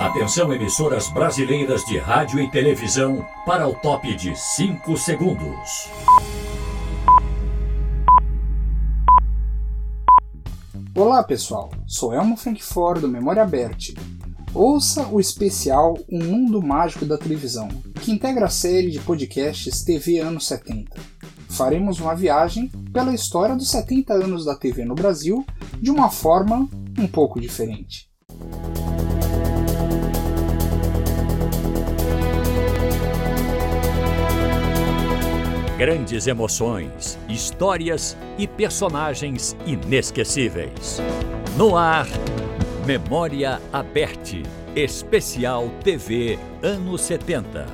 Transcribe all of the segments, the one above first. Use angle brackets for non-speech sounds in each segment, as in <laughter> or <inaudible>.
Atenção, emissoras brasileiras de rádio e televisão, para o top de 5 segundos. Olá pessoal, sou Elmo Frankfort do Memória Bert. Ouça o especial Um Mundo Mágico da Televisão, que integra a série de podcasts TV anos 70. Faremos uma viagem pela história dos 70 anos da TV no Brasil de uma forma um pouco diferente. Grandes emoções, histórias e personagens inesquecíveis. No ar, Memória Aberte, especial TV anos 70.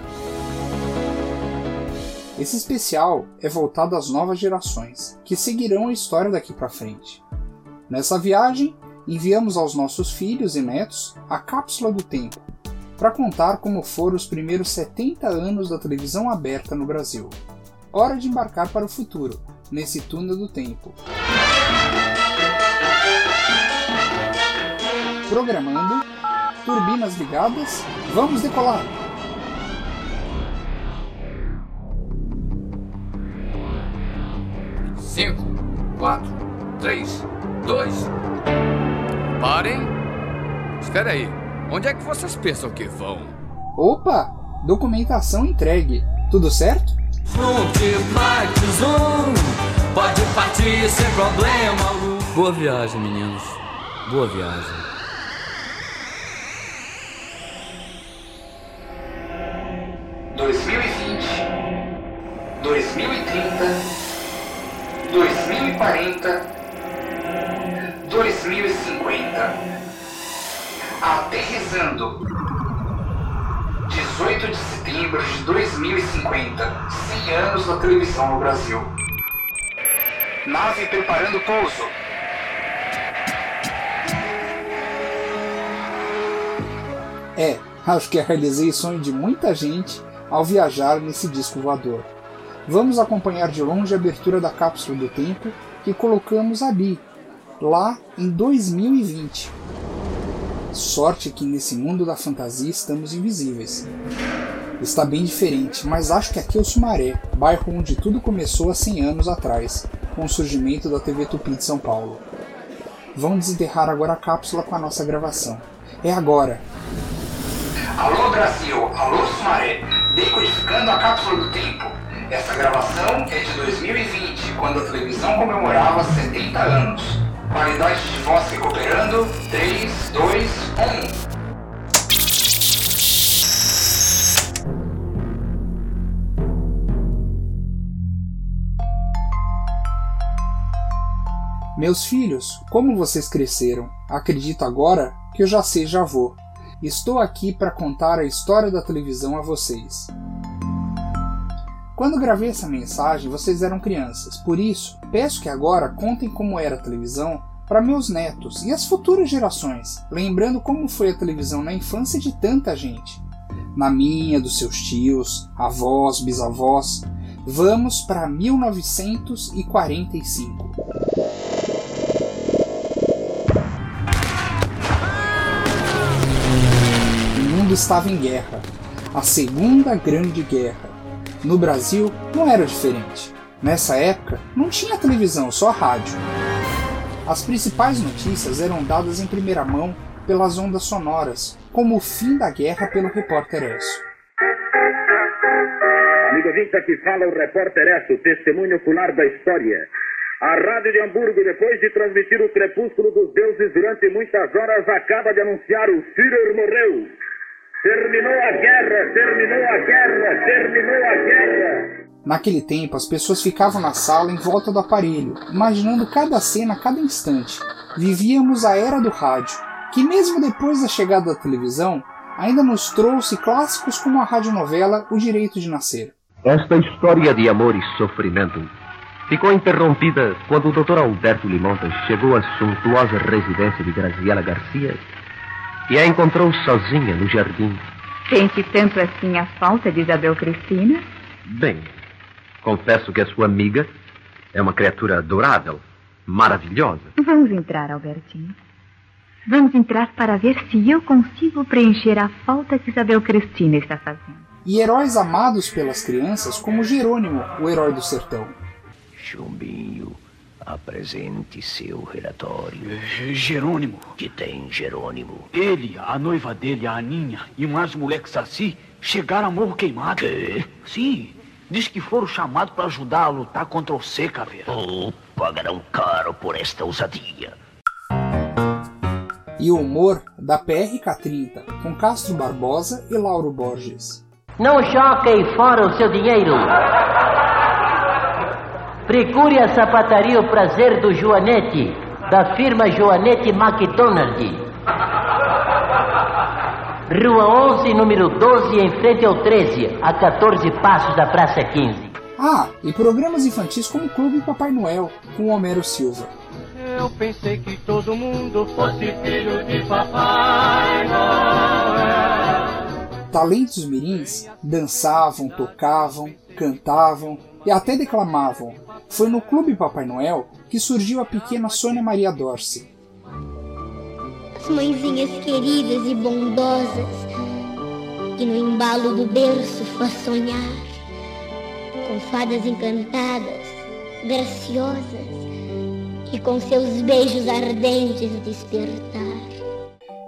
Esse especial é voltado às novas gerações, que seguirão a história daqui para frente. Nessa viagem, enviamos aos nossos filhos e netos a cápsula do tempo, para contar como foram os primeiros 70 anos da televisão aberta no Brasil hora de embarcar para o futuro, nesse túnel do tempo. Programando, turbinas ligadas, vamos decolar! Cinco, quatro, três, dois. Parem! Espera aí, onde é que vocês pensam que vão? Opa! Documentação entregue. Tudo certo? Multiplex Zoom Pode partir sem problema Boa viagem, meninos. Boa viagem. Dois mil e vinte, dois mil e trinta, dois mil e quarenta, dois mil e cinquenta. Aterrizando. 18 de setembro de 2050, 100 anos na televisão no Brasil. Nave preparando pouso. É, acho que realizei o sonho de muita gente ao viajar nesse disco voador. Vamos acompanhar de longe a abertura da cápsula do tempo que colocamos ali, lá em 2020. Sorte que nesse mundo da fantasia estamos invisíveis. Está bem diferente, mas acho que aqui é o Sumaré, bairro onde tudo começou há 100 anos atrás, com o surgimento da TV Tupi de São Paulo. Vamos desenterrar agora a cápsula com a nossa gravação. É agora! Alô Brasil, alô Sumaré, decodificando a cápsula do tempo. Essa gravação é de 2020, quando a televisão comemorava 70 anos. Qualidade de voz recuperando. 3, 2, 1. Meus filhos, como vocês cresceram? Acredito agora que eu já seja avô. Estou aqui para contar a história da televisão a vocês. Quando gravei essa mensagem, vocês eram crianças, por isso, peço que agora contem como era a televisão para meus netos e as futuras gerações, lembrando como foi a televisão na infância de tanta gente. Na minha, dos seus tios, avós, bisavós. Vamos para 1945. O mundo estava em guerra. A Segunda Grande Guerra no Brasil não era diferente. Nessa época, não tinha televisão, só rádio. As principais notícias eram dadas em primeira mão pelas ondas sonoras, como o fim da guerra pelo repórter Esso. Amigo ouvinte, aqui fala o repórter Esso, testemunho ocular da história. A Rádio de Hamburgo, depois de transmitir o crepúsculo dos deuses durante muitas horas, acaba de anunciar o Führer morreu. Terminou a guerra, terminou a guerra, terminou a guerra. Naquele tempo, as pessoas ficavam na sala em volta do aparelho, imaginando cada cena a cada instante. Vivíamos a era do rádio, que mesmo depois da chegada da televisão, ainda nos trouxe clássicos como a radionovela O Direito de Nascer. Esta história de amor e sofrimento ficou interrompida quando o Dr. Alberto Limontas chegou à suntuosa residência de Graziela Garcia e a encontrou sozinha no jardim. Sente tanto assim a falta de Isabel Cristina? Bem, confesso que a sua amiga é uma criatura adorável, maravilhosa. Vamos entrar, Albertinho. Vamos entrar para ver se eu consigo preencher a falta que Isabel Cristina está fazendo. E heróis amados pelas crianças, como Jerônimo, o herói do sertão. Chumbinho, apresente seu relatório. Jerônimo. Que tem Jerônimo? Ele, a noiva dele, a Aninha, e mais moleques assim, chegaram a morro queimado. Quê? Sim. Diz que foram chamados para ajudar a lutar contra o C, Caveira. Oh, pagarão caro por esta ousadia. E o humor da PRK-30, com Castro Barbosa e Lauro Borges. Não jogue fora o seu dinheiro. Procure a sapataria O Prazer do Joanete, da firma Joanete McDonald. Rua 11, número 12, em frente ao 13, a 14 passos da Praça 15. Ah, e programas infantis como Clube Papai Noel, com Homero Silva. Eu pensei que todo mundo fosse filho de Papai Noel. Talentos mirins dançavam, tocavam, cantavam e até declamavam. Foi no Clube Papai Noel que surgiu a pequena Sônia Maria Dorce. As mãezinhas queridas e bondosas que no embalo do berço faz sonhar com fadas encantadas, graciosas e com seus beijos ardentes despertar.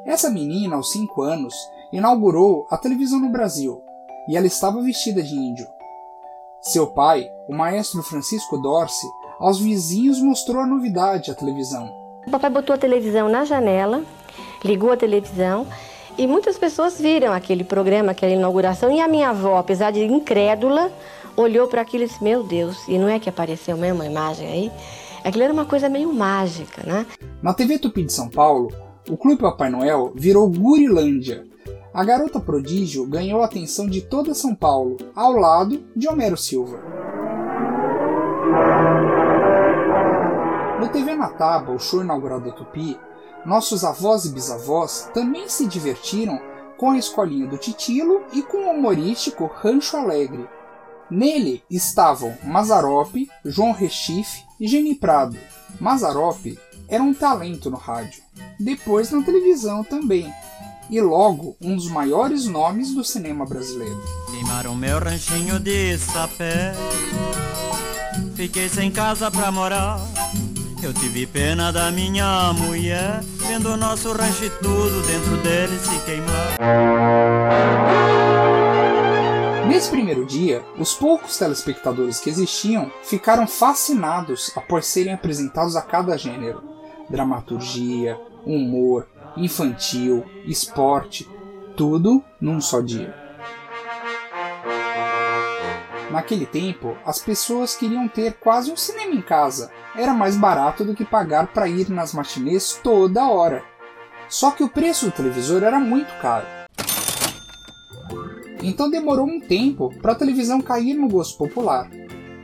Essa menina, aos 5 anos, inaugurou a televisão no Brasil e ela estava vestida de índio. Seu pai, o maestro Francisco Dorce, aos vizinhos mostrou a novidade, a televisão. O papai botou a televisão na janela, ligou a televisão e muitas pessoas viram aquele programa, aquela inauguração. E a minha avó, apesar de incrédula, olhou para aquilo e disse: Meu Deus, e não é que apareceu mesmo a imagem aí? Aquilo era uma coisa meio mágica, né? Na TV Tupi de São Paulo, o Clube Papai Noel virou Gurilândia. A garota prodígio ganhou a atenção de toda São Paulo, ao lado de Homero Silva. No TV na Tábua, o show inaugural da Tupi, nossos avós e bisavós também se divertiram com a escolinha do Titilo e com o humorístico Rancho Alegre. Nele estavam Mazarope, João Rechife e Geni Prado. Mazarope era um talento no rádio, depois na televisão também, e logo um dos maiores nomes do cinema brasileiro. Queimaram meu ranchinho de sapé, fiquei sem casa pra morar. Eu tive pena da minha mulher, vendo o nosso rancho tudo dentro dele se queimar. Nesse primeiro dia, os poucos telespectadores que existiam ficaram fascinados após serem apresentados a cada gênero: dramaturgia, humor, infantil, esporte, tudo num só dia. Naquele tempo, as pessoas queriam ter quase um cinema em casa. Era mais barato do que pagar para ir nas matinês toda hora. Só que o preço do televisor era muito caro. Então demorou um tempo para a televisão cair no gosto popular.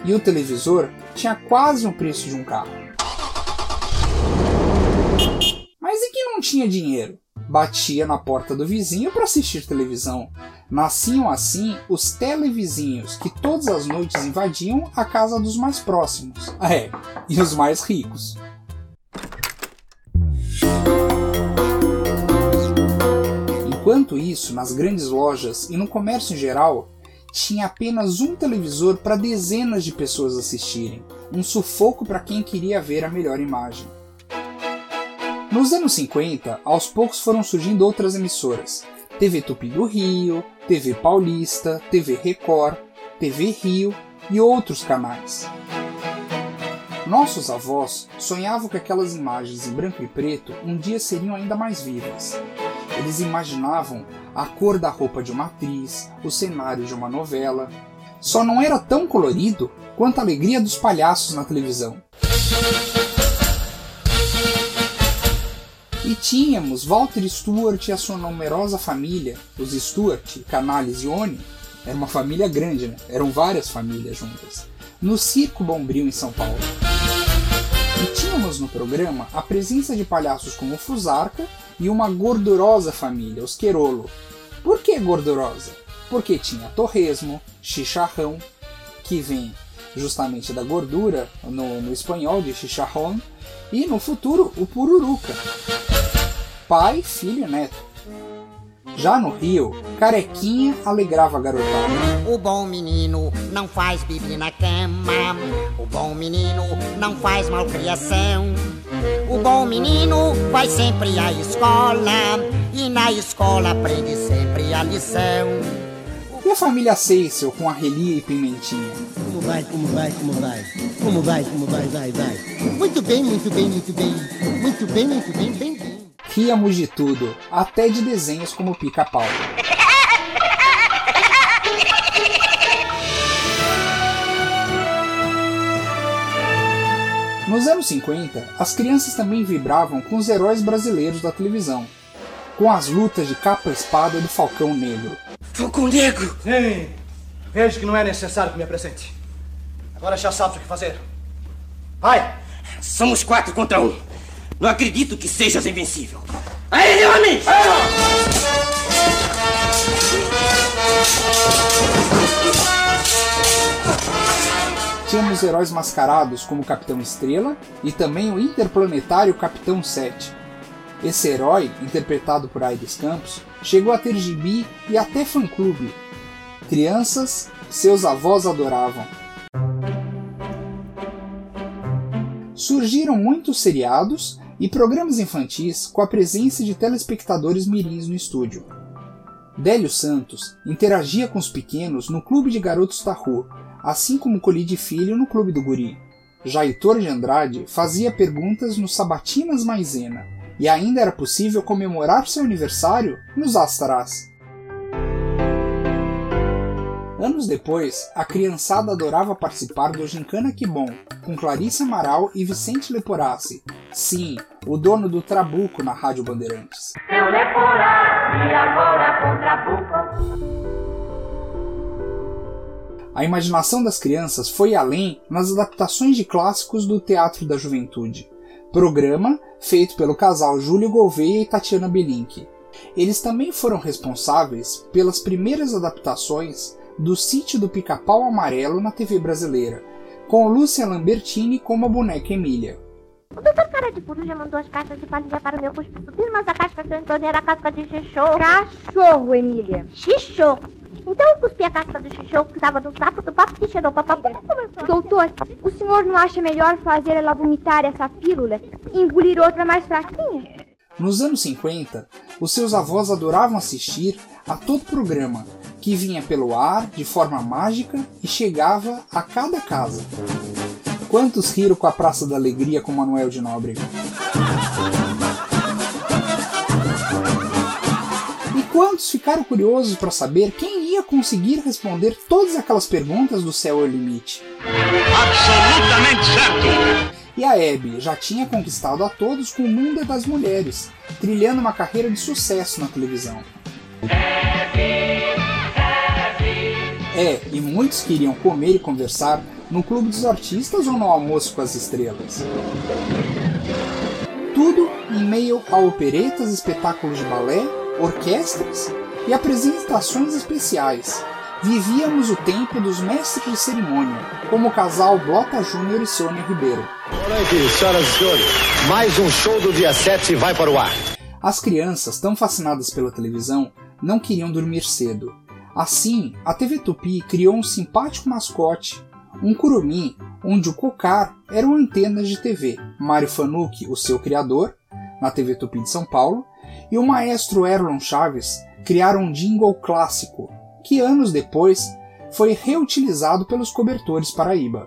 E o televisor tinha quase o preço de um carro. Mas e quem não tinha dinheiro? Batia na porta do vizinho para assistir televisão. Nasciam assim os televizinhos que todas as noites invadiam a casa dos mais próximos. <laughs> É, e os mais ricos. Enquanto isso, nas grandes lojas e no comércio em geral, tinha apenas um televisor para dezenas de pessoas assistirem, um sufoco para quem queria ver a melhor imagem. Nos anos 50, aos poucos foram surgindo outras emissoras. TV Tupi do Rio, TV Paulista, TV Record, TV Rio e outros canais. Nossos avós sonhavam que aquelas imagens em branco e preto um dia seriam ainda mais vivas. Eles imaginavam a cor da roupa de uma atriz, o cenário de uma novela. Só não era tão colorido quanto a alegria dos palhaços na televisão. E tínhamos Walter Stewart e a sua numerosa família, os Stewart, Canales e Oni. Era uma família grande, né? Eram várias famílias juntas. No Circo Bombril em São Paulo. E tínhamos no programa a presença de palhaços como Fusarca e uma gordurosa família, os Querolo. Por que gordurosa? Porque tinha torresmo, chicharrão, que vem justamente da gordura no, no espanhol de chicharrón, e no futuro o pururuca. Pai, filho e neto. Já no Rio, Carequinha alegrava a garotada. O bom menino não faz bebê na cama. O bom menino não faz malcriação. O bom menino vai sempre à escola. E na escola aprende sempre a lição. E a família Seisel com a Relia e Pimentinha? Como vai, como vai, como vai? Como vai, como vai, vai, vai? Muito bem, muito bem, muito bem. Muito bem, muito bem, bem. Ríamos de tudo, até de desenhos como pica-pau. Nos anos 50, as crianças também vibravam com os heróis brasileiros da televisão, com as lutas de capa-espada do Falcão Negro. Falcão Negro! Ei, vejo que não é necessário que me apresente. Agora já sabes o que fazer. Vai! Somos quatro contra um. Não acredito que sejas invencível. Aí, homens! Tínhamos heróis mascarados como o Capitão Estrela e também o interplanetário Capitão 7. Esse herói, interpretado por Aires Campos, chegou a ter gibi e até fã-clube. Crianças, seus avós adoravam. Surgiram muitos seriados e programas infantis com a presença de telespectadores mirins no estúdio. Délio Santos interagia com os pequenos no Clube de Garotos Rua, assim como Colide Filho no Clube do Guri. Já Heitor de Andrade fazia perguntas no Sabatinas Maisena, e ainda era possível comemorar seu aniversário nos Astrás. Anos depois, a criançada adorava participar do Gincana Que Bom, com Clarice Amaral e Vicente Leporassi. Sim, o dono do Trabuco na Rádio Bandeirantes. Seu Leporassi agora com Trabuco. A imaginação das crianças foi além nas adaptações de clássicos do Teatro da Juventude, programa feito pelo casal Júlio Gouveia e Tatiana Belink. Eles também foram responsáveis pelas primeiras adaptações do Sítio do Pica-Pau Amarelo na TV brasileira, com Lúcia Lambertini como a boneca Emília. O doutor Cara de Puro já mandou as caixas de palha para o meu subir, mas a casca que eu entornei era a casca de xixô. Cachorro, Emília. Xixô. Então eu cuspi a casca do xixô que estava no sapo do papo que cheirou papai. Doutor, o senhor não acha melhor fazer ela vomitar essa pílula e engolir outra mais fraquinha? Nos anos 50, os seus avós adoravam assistir a todo programa que vinha pelo ar de forma mágica e chegava a cada casa. Quantos riram com a Praça da Alegria com Manuel de Nóbrega? E quantos ficaram curiosos para saber quem ia conseguir responder todas aquelas perguntas do céu ao limite? Absolutamente certo! E a Abby já tinha conquistado a todos com o mundo das mulheres, trilhando uma carreira de sucesso na televisão. É, e muitos queriam comer e conversar no Clube dos Artistas ou no Almoço com as Estrelas. Tudo em meio a operetas, espetáculos de balé, orquestras e apresentações especiais. Vivíamos o tempo dos mestres de cerimônia, como o casal Blota Júnior e Sônia Ribeiro. Boa noite, senhoras e senhores. Mais um show do dia 7 vai para o ar. As crianças, tão fascinadas pela televisão, não queriam dormir cedo. Assim, a TV Tupi criou um simpático mascote, um curumim, onde o cocar eram antenas de TV. Mário Fanucchi, o seu criador, na TV Tupi de São Paulo, e o maestro Erlon Chaves criaram um jingle clássico, que anos depois foi reutilizado pelos cobertores Paraíba.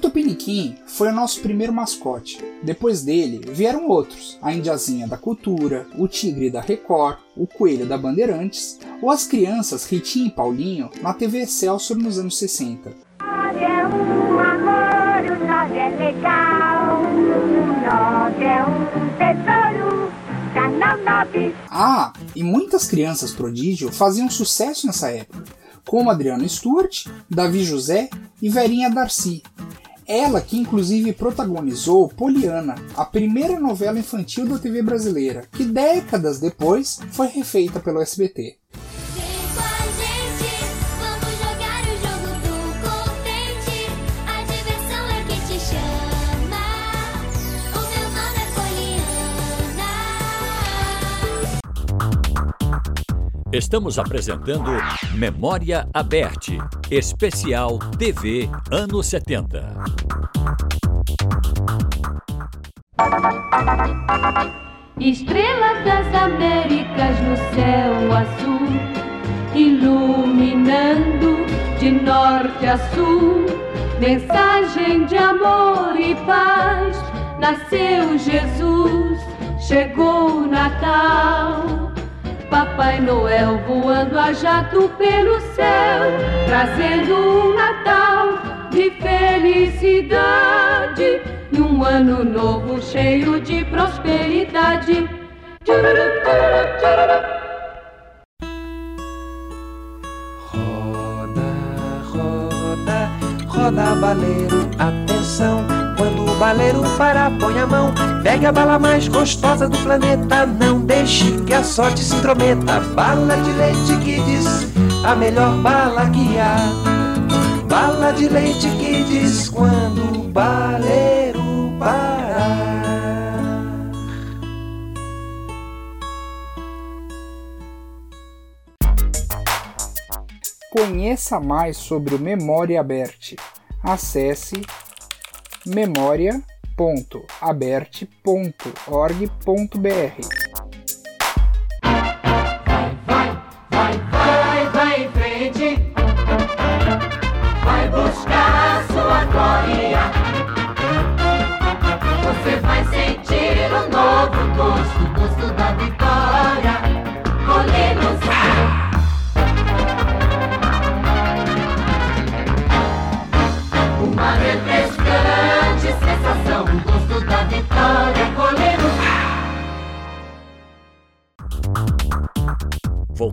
Tupiniquim foi o nosso primeiro mascote. Depois dele vieram outros: a Indiazinha da Cultura, o Tigre da Record, o Coelho da Bandeirantes, ou as crianças Ritinha e Paulinho na TV Excelsior nos anos 60. é um amor, o nós é legal. O nós é um tesouro. Canal 9. Ah, e muitas crianças prodígio faziam sucesso nessa época, como Adriano Stuart, Davi José e Verinha Darcy. Ela que inclusive protagonizou Poliana, a primeira novela infantil da TV brasileira, que décadas depois foi refeita pelo SBT. Estamos apresentando Memória Aberte, especial TV anos 70. Estrelas das Américas no céu azul, iluminando de norte a sul, mensagem de amor e paz. Nasceu Jesus, chegou o Natal. Papai Noel voando a jato pelo céu, trazendo um Natal de felicidade e um ano novo cheio de prosperidade. Roda, roda, roda baleiro, atenção. Baleiro parar, põe a mão. Pegue a bala mais gostosa do planeta. Não deixe que a sorte se intrometa. Bala de leite que diz a melhor bala que há. Bala de leite que diz quando o baleiro parar. Conheça mais sobre o Memória Aberte. Acesse memoria.aberte.org.br. Vai, vai em frente, vai buscar sua glória. Você vai sentir um novo gosto,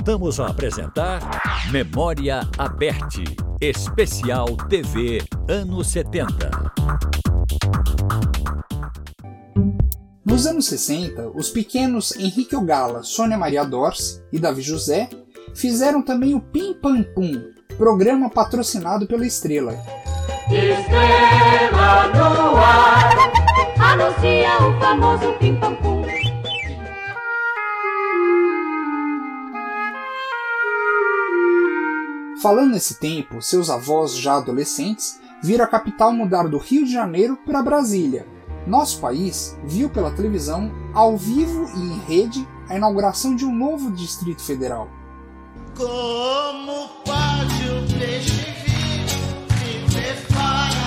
Voltamos a apresentar Memória Aberte, especial TV anos 70. Nos anos 60, os pequenos Henrique Ogala, Sônia Maria Dorce e Davi José fizeram também o Pim Pam Pum, programa patrocinado pela Estrela. Estrela no ar, anuncia o famoso Pim Pam Pum. Falando nesse tempo, seus avós, já adolescentes, viram a capital mudar do Rio de Janeiro para Brasília. Nosso país viu pela televisão, ao vivo e em rede, a inauguração de um novo Distrito Federal. Como pode o peixe viver fora?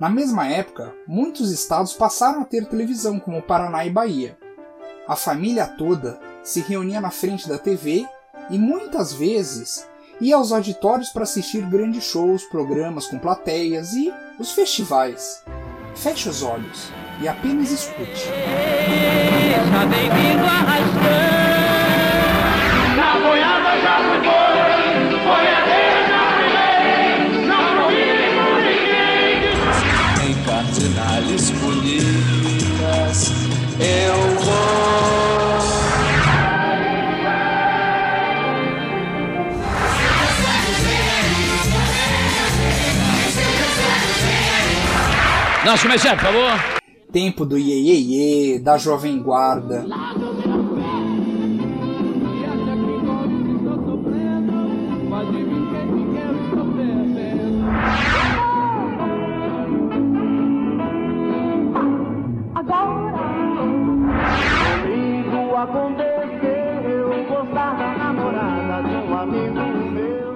Na mesma época, muitos estados passaram a ter televisão, como Paraná e Bahia. A família toda se reunia na frente da TV e muitas vezes ia aos auditórios para assistir grandes shows, programas com plateias e os festivais. Feche os olhos e apenas escute. Está bem-vindo arrastando. Boiada já foi Nosso comerciante, por favor. Tempo do Iê, Iê, da Jovem Guarda.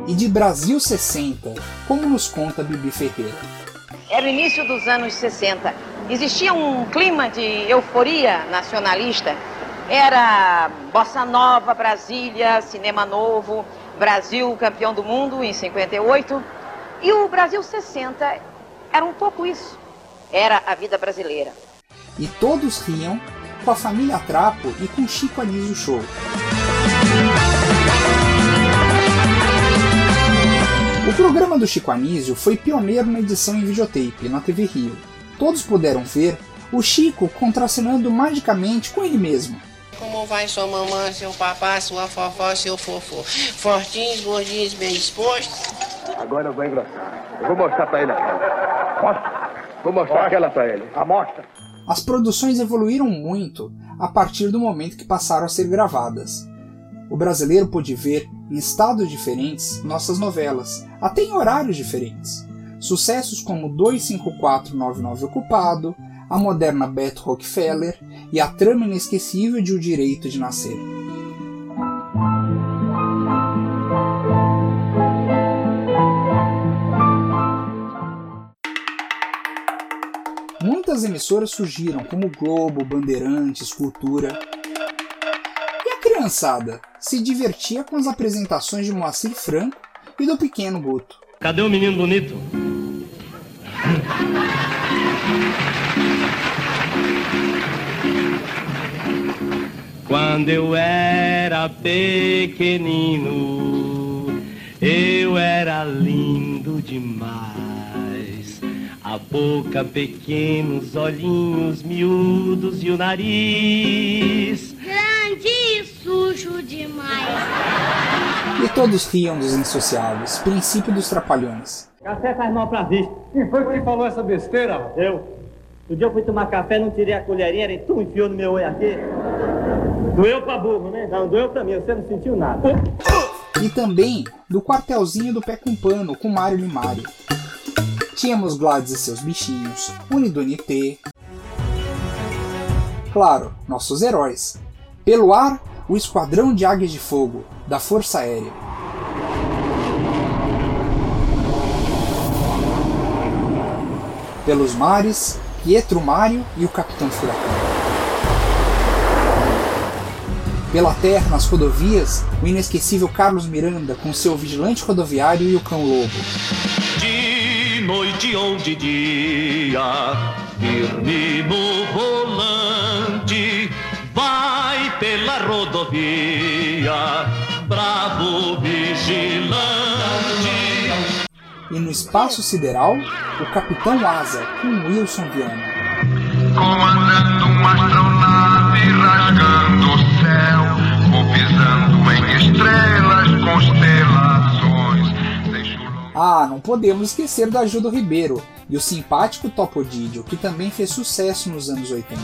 E de Brasil 60, como nos conta Bibi Ferreira. Era o início dos anos 60. Existia um clima de euforia nacionalista. Era Bossa Nova, Brasília, Cinema Novo, Brasil campeão do mundo em 58. E o Brasil 60 era um pouco isso. Era a vida brasileira. E todos riam com a família Trapo e com Chico Anísio Show. O programa do Chico Anísio foi pioneiro na edição em videotape na TV Rio. Todos puderam ver o Chico contracenando magicamente com ele mesmo. Como vai sua mamãe, seu papai, sua fofó, seu fofo? Fortinhos, gordinhos, bem dispostos? Agora eu vou engrossar. Eu vou mostrar pra ele aquela. Mostra. Vou mostrar aquela pra ele. A mostra. As produções evoluíram muito a partir do momento que passaram a ser gravadas. O brasileiro pôde ver, em estados diferentes, nossas novelas, até em horários diferentes. Sucessos como 25499 Ocupado, a moderna Beth Rockefeller e a trama inesquecível de O Direito de Nascer. Muitas emissoras surgiram, como Globo, Bandeirantes, Cultura. Criançada se divertia com as apresentações de Moacir Franco e do Pequeno Guto. Cadê o menino bonito? Quando eu era pequenino, eu era lindo demais. A boca pequena, os olhinhos miúdos e o nariz. Sujo demais. E todos riam dos insociáveis, princípio dos trapalhões. Café faz mal pra vista. Quem foi que falou essa besteira? Eu. No dia eu fui tomar café, não tirei a colherinha, e tu enfiou no meu olho aqui. Doeu pra burro, né? Não, doeu pra mim, você não sentiu nada. E também do quartelzinho do pé com pano com Mário Limário. Tínhamos Gladys e seus bichinhos, Unidunité. Claro, nossos heróis. Pelo ar, o Esquadrão de Águias de Fogo, da Força Aérea. Pelos mares, Pietro Mário e o Capitão Furacão. Pela terra, nas rodovias, o inesquecível Carlos Miranda com seu vigilante rodoviário e o cão lobo. De noite ou de dia, firme no volante, rodovia, bravo vigilante. E no espaço sideral, o Capitão Asa com Wilson Viana. Comandando uma astronave rasgando o céu, vou pisando em estrelas, constelações. Ah, não podemos esquecer da Ajuda Ribeiro e o simpático Topodídio, que também fez sucesso nos anos 80.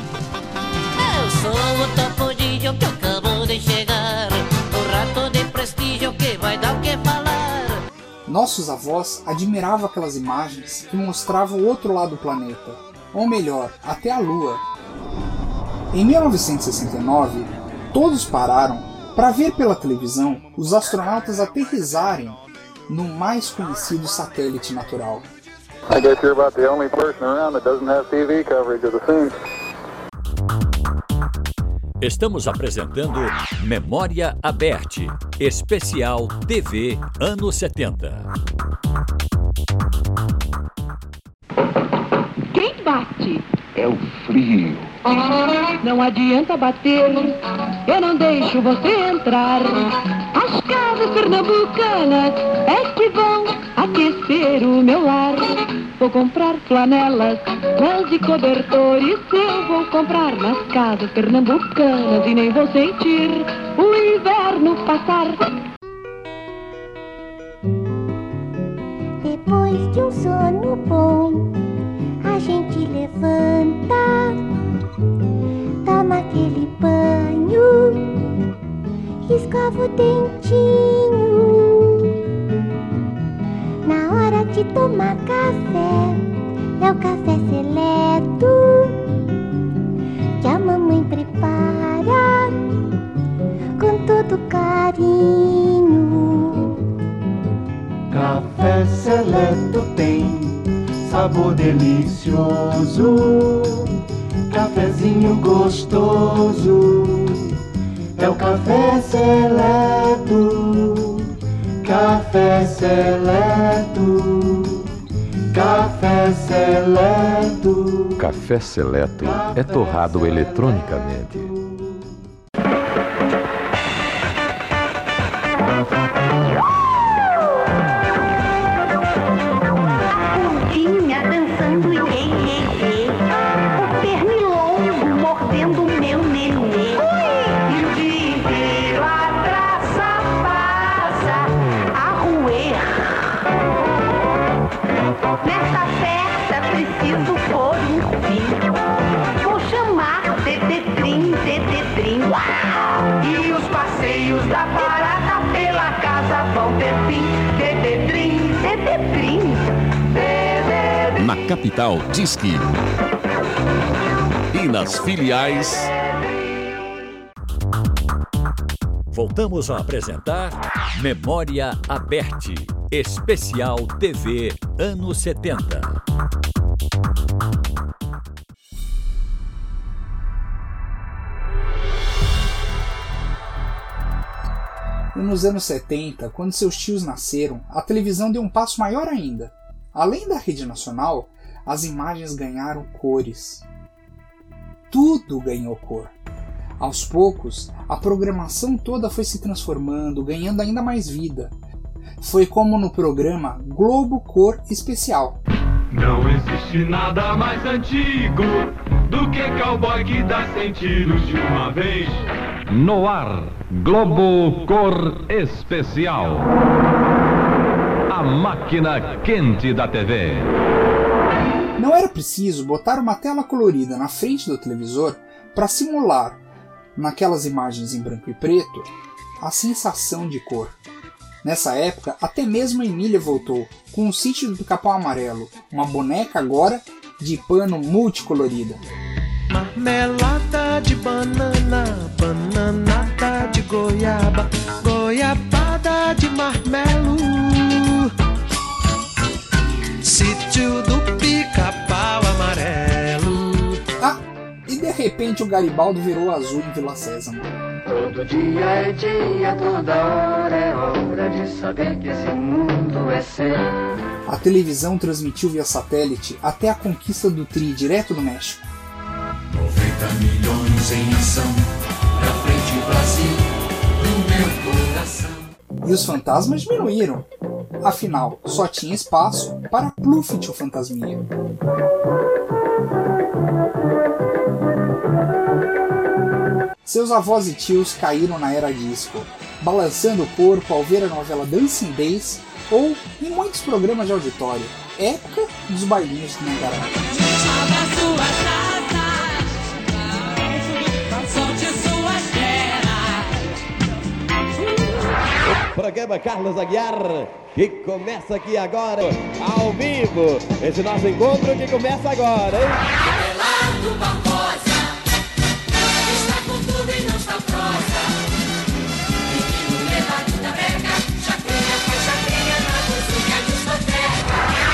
Eu sou o Topodídio que acabou de chegar, o rato de prestígio que vai dar o que falar. Nossos avós admiravam aquelas imagens que mostravam o outro lado do planeta, ou melhor, até a Lua. Em 1969, todos pararam para ver pela televisão os astronautas aterrissarem no mais conhecido satélite natural. I guess you're about the only person around that doesn't have TV coverage of the scene. Estamos apresentando Memória Aberte, especial TV anos 70. Quem bate? É o frio. Não adianta bater, eu não deixo você entrar. As casas pernambucanas é que vão aquecer o meu lar. Vou comprar flanelas, lãs e cobertores. Eu vou comprar nas casas pernambucanas e nem vou sentir o inverno passar. Depois de um sono bom, a gente levanta, toma aquele banho, escova o dentinho. Na hora de tomar café, é o café seleto que a mamãe prepara com todo carinho. Café seleto tem sabor delicioso, cafezinho gostoso. É o café seleto, café seleto, café seleto. Café Seleto é torrado eletronicamente. Capital, Disque. E nas filiais. Voltamos a apresentar Memória Aberte, especial TV anos 70. E nos anos 70, quando seus tios nasceram, a televisão deu um passo maior ainda. Além da rede nacional, as imagens ganharam cores. Tudo ganhou cor. Aos poucos, a programação toda foi se transformando, ganhando ainda mais vida. Foi como no programa Globo Cor Especial. Não existe nada mais antigo do que cowboy que dá cem tiros de uma vez. No ar, Globo Cor Especial. A máquina quente da TV. Não era preciso botar uma tela colorida na frente do televisor para simular, naquelas imagens em branco e preto, a sensação de cor. Nessa época, até mesmo Emília voltou com o sítio do Capão Amarelo, uma boneca agora de pano multicolorida. Marmelada de banana, de goiaba, goiabada de marmelo. Sítio do pica-pau amarelo. Ah, e de repente o Garibaldo virou azul em Vila Sésamo. Todo dia é dia, toda hora é hora de saber que esse mundo é seu. A televisão transmitiu via satélite até a conquista do Tri direto do México. 90 milhões em ação, pra frente Brasil. E os fantasmas diminuíram. Afinal, só tinha espaço para Pluft o Fantasminha. Seus avós e tios caíram na era disco, balançando o corpo ao ver a novela Dancing Days ou em muitos programas de auditório, época dos bailinhos de Mangará. Programa Carlos Aguiar, que começa aqui agora, ao vivo. Esse nosso encontro que começa agora, hein? Abelardo Barbosa, está com tudo e não está prosa.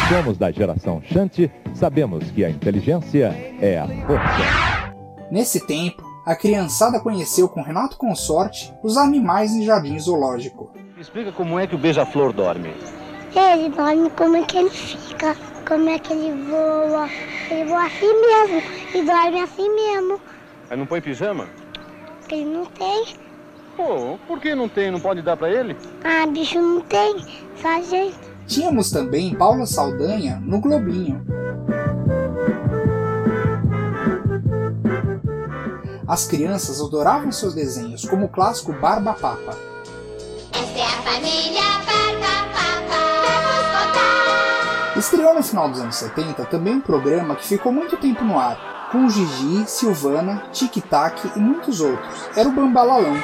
Somos da geração Chante, sabemos que a inteligência é a força. Nesse tempo, a criançada conheceu com Renato Consorte os animais em jardim zoológico. Explica como é que o beija-flor dorme. Ele dorme como é que ele fica, como é que ele voa. Ele voa assim mesmo e dorme assim mesmo. Aí não põe pijama? Porque ele não tem. Pô, por que não tem? Não pode dar pra ele? Ah, bicho não tem, só a gente. Tínhamos também Paula Saldanha no Globinho. As crianças adoravam seus desenhos, como o clássico Barba Papa. Família Barba Papa. Vamos contar. Estreou no final dos anos 70 também um programa que ficou muito tempo no ar, com Gigi, Silvana, Tic Tac e muitos outros. Era o Bambalalão.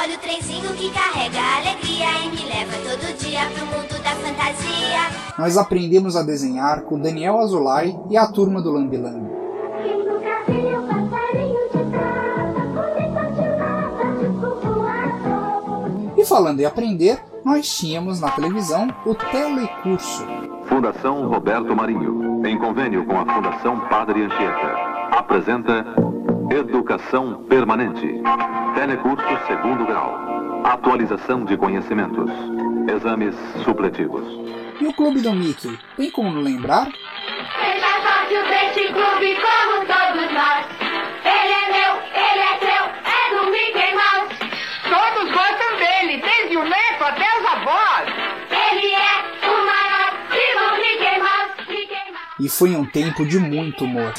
Olha o trenzinho que carrega a alegria e me leva todo dia pro mundo da fantasia. Nós aprendemos a desenhar com Daniel Azulay e a turma do Lambi E falando em aprender, nós tínhamos na televisão o Telecurso. Fundação Roberto Marinho, em convênio com a Fundação Padre Anchieta, apresenta Educação Permanente. Telecurso segundo grau. Atualização de conhecimentos. Exames supletivos. E o Clube do Mickey, tem como não lembrar? Seja sócio deste clube como todos nós. Ele é meu, ele é seu, é do Mickey Mouse. Todos gostam o neto até os avós. Ele é o maior, viva o Mickey Mouse, Mickey Mouse. E foi um tempo de muito humor.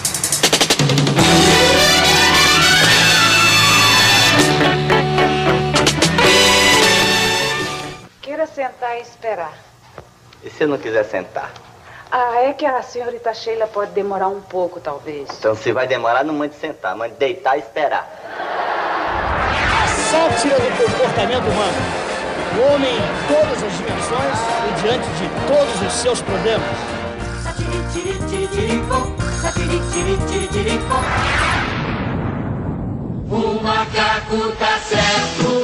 Queira sentar e esperar. E se não quiser sentar? Ah, é que a senhorita Sheila pode demorar um pouco, talvez. Então se vai demorar, não mande sentar, mande deitar e esperar. A sátira do comportamento humano. O homem em todas as dimensões e diante de todos os seus problemas. O macaco tá certo.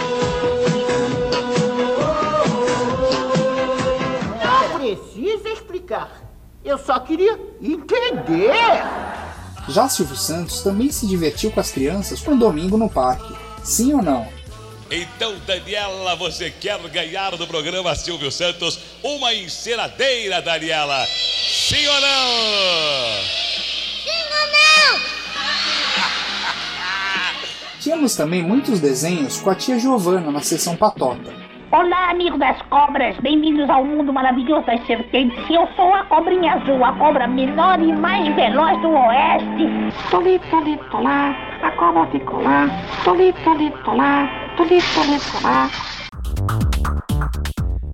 Não precisa explicar. Eu só queria entender. Já Silvio Santos também se divertiu com as crianças um domingo no parque. Sim ou não? Então, Daniela, você quer ganhar do programa Silvio Santos uma enceradeira, Daniela? Sim ou não? Sim ou não? <laughs> Tínhamos também muitos desenhos com a tia Giovana na sessão Patota. Olá, amigo das cobras, bem-vindos ao mundo maravilhoso das serpentes. Eu sou a cobrinha azul, a cobra menor e mais veloz do oeste. Toli, toli, tolá, a cobra ficou lá. Toli, toli, tolá, toli, toli, tolá.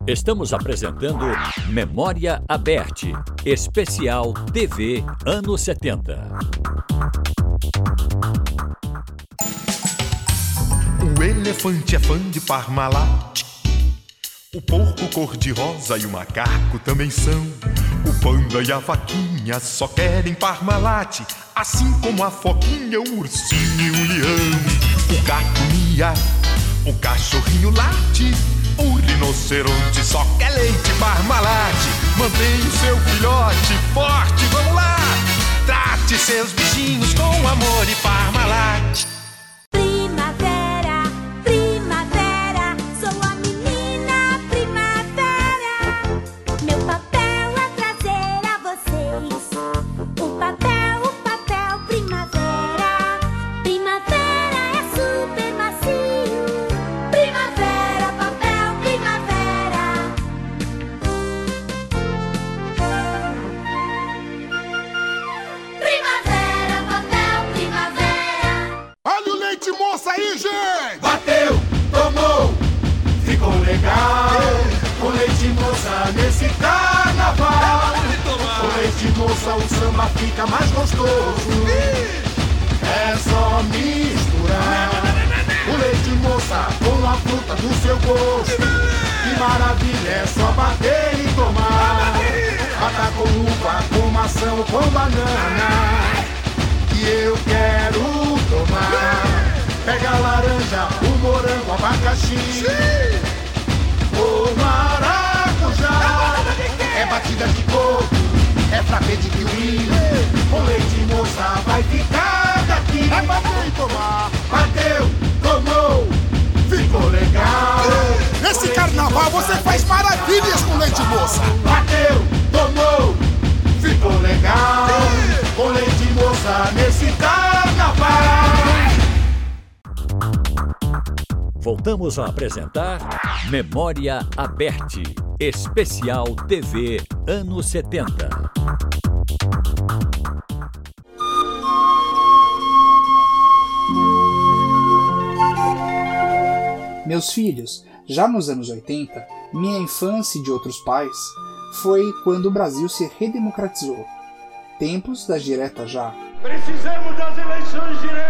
Estamos apresentando Memória Aberte, especial TV anos 70. O elefante é fã de Parmalat. O porco cor-de-rosa e o macaco também são. O panda e a vaquinha só querem Parmalat. Assim como a foquinha, o ursinho e o leão. O gato mia, o cachorrinho late. O rinoceronte só quer leite Parmalat. Mantenha o seu filhote forte, vamos lá! Trate seus bichinhos com amor e Parmalat. Apresentar Memória Aberte, especial TV anos 70. Meus filhos, já nos anos 80, minha infância e de outros pais, foi quando o Brasil se redemocratizou. Tempos das diretas já. Precisamos das eleições diretas,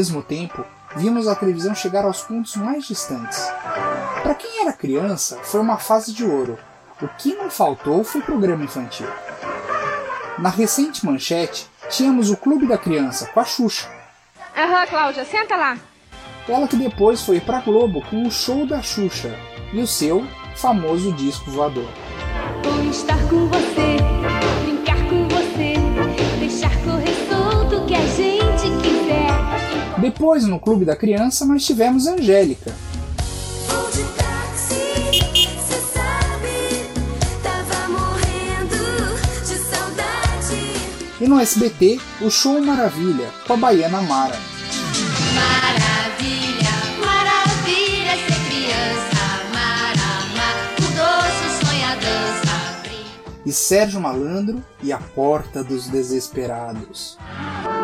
mesmo tempo, vimos a televisão chegar aos pontos mais distantes. Para quem era criança, foi uma fase de ouro. O que não faltou foi programa infantil. Na recente manchete, tínhamos o Clube da Criança com a Xuxa. Aham, Cláudia, senta lá. Ela que depois foi pra Globo com o show da Xuxa e o seu famoso disco voador. Vou estar com você, Depois, no Clube da Criança, nós tivemos Angélica. E no SBT, o Show Maravilha, com a baiana Mara. Maravilha, maravilha ser criança, amar, amar, o doce sonho, a dança. e Sérgio Malandro e a Porta dos Desesperados.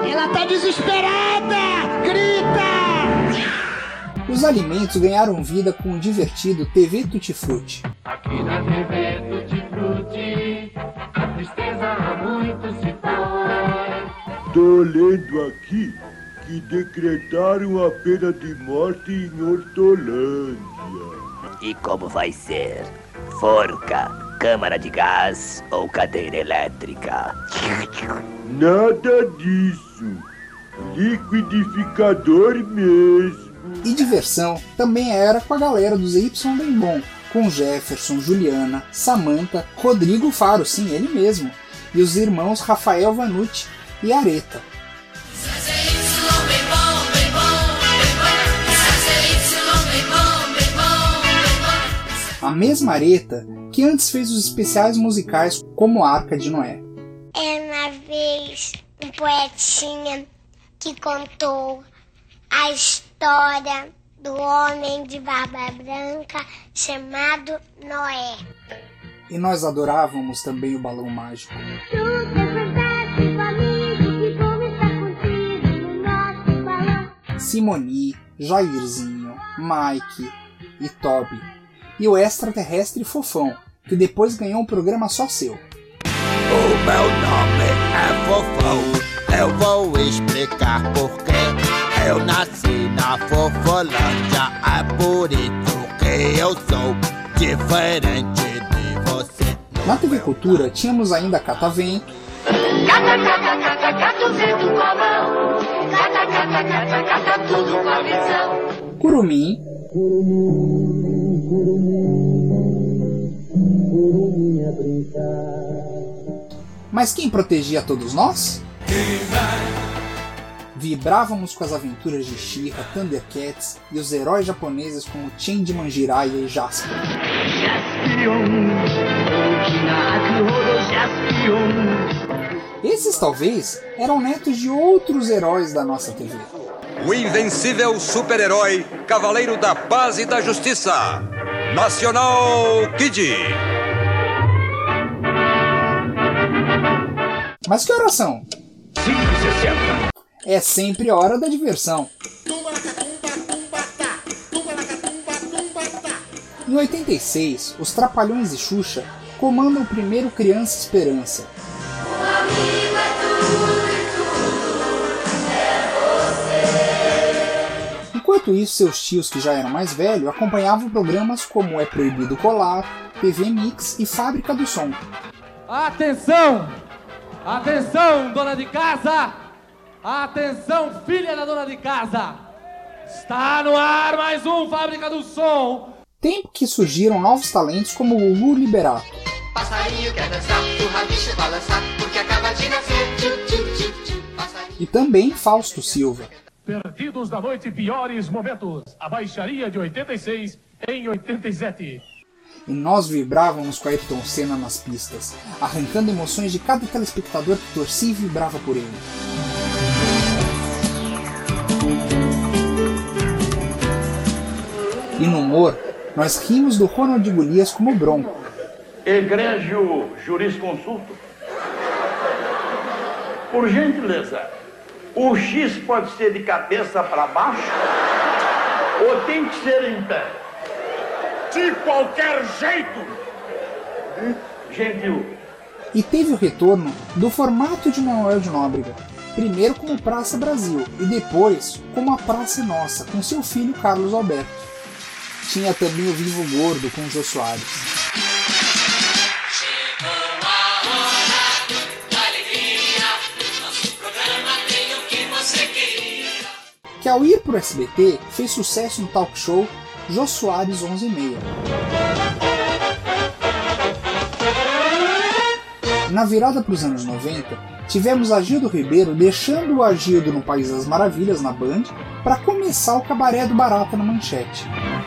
Ela tá desesperada! Grita! Os alimentos ganharam vida com o divertido TV Tutti Frutti. Aqui na TV Tutti Frutti, a tristeza há muito se foi. Tô lendo aqui que decretaram a pena de morte em Hortolândia. E como vai ser? Forca, câmara de gás ou cadeira elétrica? Nada disso. Liquidificador mesmo. E diversão também era com a galera dos Y Bem Bom, com Jefferson, Juliana, Samantha, Rodrigo Faro, sim, ele mesmo, e os irmãos Rafael Vanucci e Areta. A mesma Areta que antes fez os especiais musicais como Arca de Noé. É uma vez um poetinha que contou a história do homem de barba branca chamado Noé. E nós adorávamos também o Balão Mágico. Simoni, Jairzinho, Mike e Toby. E o extraterrestre fofão, que depois ganhou um programa só seu. O meu nome é Fofão, eu vou explicar porquê. Eu nasci na Fofolândia, é por isso que eu sou diferente de você. Na TV Cultura tínhamos ainda Catavento, Cata, cata, cata, cata o vento com a mão. Cata, cata, cata, cata tudo com a visão. Curumim, mas quem protegia todos nós? Vibrávamos com as aventuras de She-Ra, Thundercats e os heróis japoneses como Changeman Jiraiya e Jasper. Esses talvez eram netos de outros heróis da nossa TV. O invencível super-herói, Cavaleiro da Paz e da Justiça, Nacional Kid. Mas que horas são? 5,60. É sempre hora da diversão. Em 86, os Trapalhões e Xuxa comandam o primeiro Criança Esperança. Enquanto isso, seus tios que já eram mais velhos acompanhavam programas como É Proibido Colar, TV Mix e Fábrica do Som. Atenção! Atenção, dona de casa! Atenção, filha da dona de casa! Está no ar mais um Fábrica do Som! Tempo que surgiram novos talentos como o Lulu Liberato. Passarinho quer dançar, o rabicho balançar, porque acaba de nascer. Tchim, tchim, tchim. E também Fausto Silva. Perdidos da noite, piores momentos. A baixaria de 86 em 87. E nós vibrávamos com Ayrton Senna nas pistas, arrancando emoções de cada telespectador que torcia e vibrava por ele. E no humor, nós rimos do Ronald Golias como Bronco. Egrégio jurisconsulto. Por gentileza, o X pode ser de cabeça para baixo ou tem que ser em pé? De qualquer jeito! Gentil. E teve o retorno do formato de Manuel de Nóbrega, primeiro como Praça Brasil e depois como a Praça Nossa, com seu filho Carlos Alberto. Tinha também o Vivo Gordo com Jô Soares. que ao ir pro SBT fez sucesso no talk show Jô Soares 11 e meia. Na virada para os anos 90, tivemos Agildo Ribeiro deixando o Agildo no País das Maravilhas na Band para começar o Cabaré do Barata na Manchete.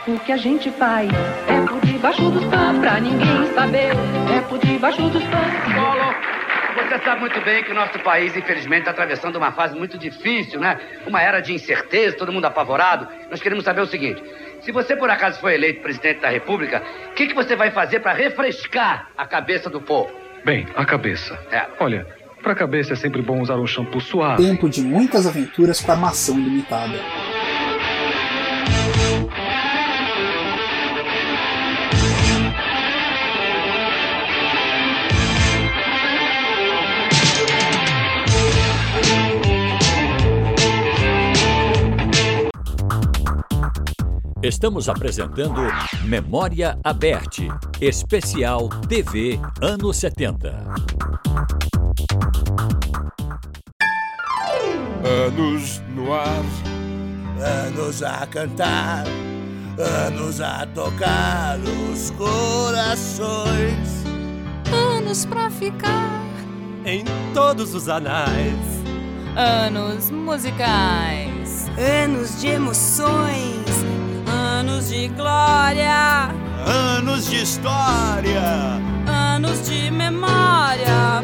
O que a gente faz é por debaixo dos panos pra ninguém saber. É por debaixo dos panos. Colo, você sabe muito bem que o nosso país, infelizmente, está atravessando uma fase muito difícil, né? Uma era de incerteza, todo mundo apavorado. Nós queremos saber o seguinte: se você por acaso for eleito presidente da República, o que, que você vai fazer para refrescar a cabeça do povo? Bem, a cabeça. Olha, pra cabeça é sempre bom usar um shampoo suave. Tempo de muitas aventuras com armação ilimitada. Estamos apresentando Memória Aberte, especial TV anos 70. Anos no ar, anos a cantar, anos a tocar os corações. Anos pra ficar. Em todos os anais. Anos musicais. Anos de emoções. Anos de glória. Anos de história. Anos de memória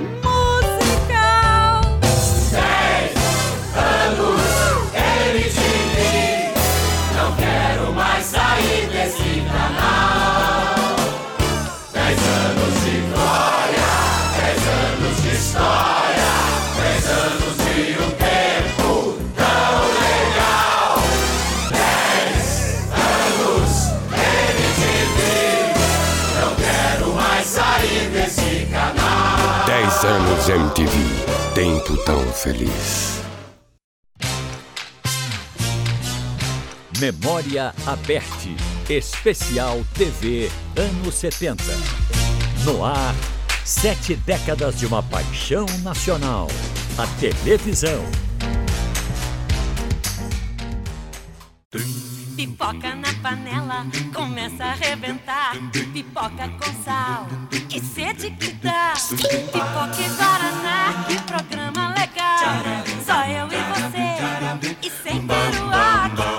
desse canal. 10 anos MTV. Tempo tão feliz. Memória Aberte, especial TV anos 70. No ar, sete décadas de uma paixão nacional, a televisão. Pipoca na panela, começa a arrebentar. Pipoca com sal, que sede que dá. Pipoca e Guaraná, programa legal. Só eu e você, e sem peruá.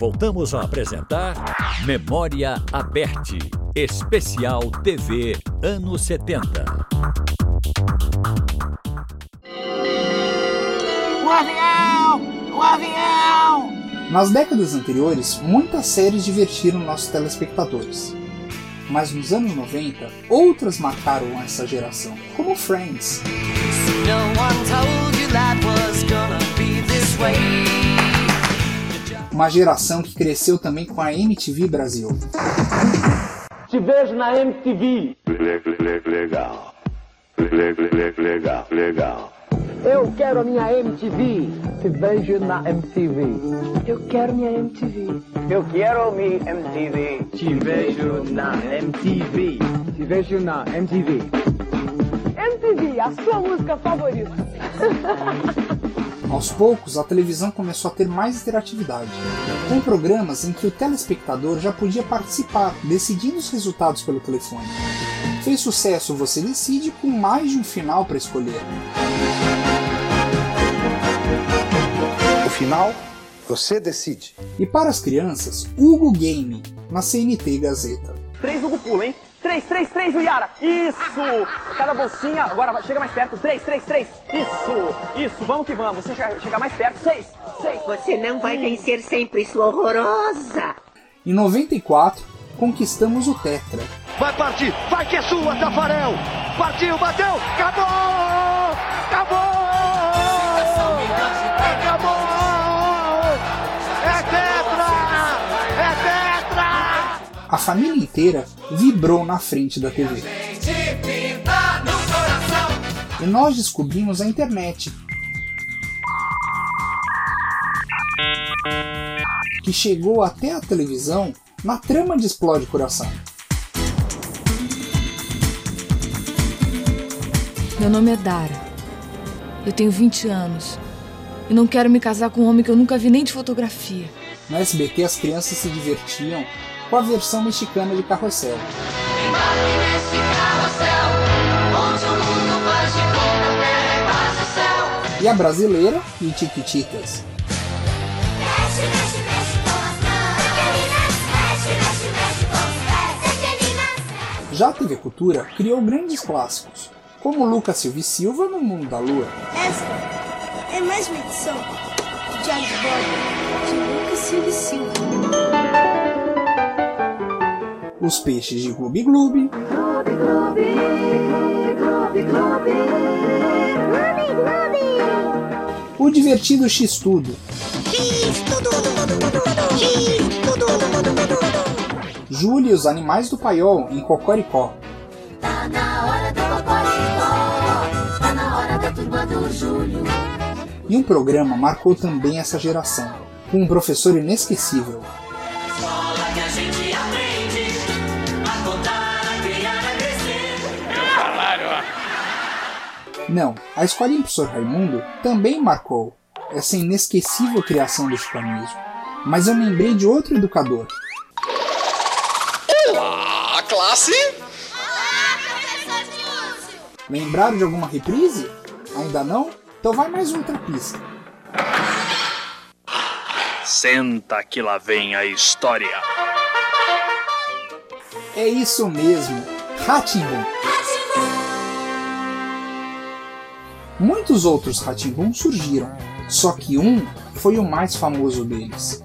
Voltamos a apresentar Memória Aberte, especial TV anos 70. O avião! O avião! Nas décadas anteriores, muitas séries divertiram nossos telespectadores. Mas nos anos 90, outras marcaram essa geração, como Friends. No Uma geração que cresceu também com a MTV Brasil. Te vejo na MTV. Legal. Legal, legal. Eu quero a minha MTV. Te vejo na MTV. Eu quero minha MTV. Eu quero minha MTV. Te vejo na MTV. Te vejo na MTV. MTV, a sua música favorita. <laughs> Aos poucos, a televisão começou a ter mais interatividade, com programas em que o telespectador já podia participar, decidindo os resultados pelo telefone. Fez sucesso Você Decide com mais de um final para escolher. O final, você decide. E para as crianças, Hugo Game, na CNT Gazeta. Três Hugo Pula, hein? Três, três, três, Yara. Isso! Cada bolsinha. Agora chega mais perto. Três, três, três. Isso! Isso, vamos que vamos. Você chega, chega mais perto. Seis, seis. Você não vai vencer sempre, sua horrorosa. Em 94, conquistamos o Tetra. Vai partir. Vai que é sua, Tafarel. Partiu, bateu. Acabou! Acabou! A família inteira vibrou na frente da TV. E nós descobrimos a internet. Que chegou até a televisão na trama de Explode Coração. Meu nome é Dara. Eu tenho 20 anos. E não quero me casar com um homem que eu nunca vi nem de fotografia. No SBT as crianças se divertiam com a versão mexicana de Carrossel. E a brasileira de Tiquititas. Já a TV Cultura criou grandes clássicos, como Lucas Silva e Silva no Mundo da Lua. Esta é mais uma edição de Bob de Lucas Silva e Silva. Os Peixes de Gloob Gloob, o divertido X-Tudo, Júlio e os Animais do Paiol em Cocoricó, Tá na hora do Cocoricó, tá na hora da turma do Júlio. e um programa marcou também essa geração, com um professor inesquecível, Não, a escolinha Professor Raimundo também marcou essa inesquecível criação do chicanismo. Mas eu lembrei de outro educador, Olá, classe! Lembraram de alguma reprise? Ainda não? Então vai mais um trapista. Senta que lá vem a história. É isso mesmo, Ratimbun. Muitos outros Ratimbun surgiram, só que um foi o mais famoso deles.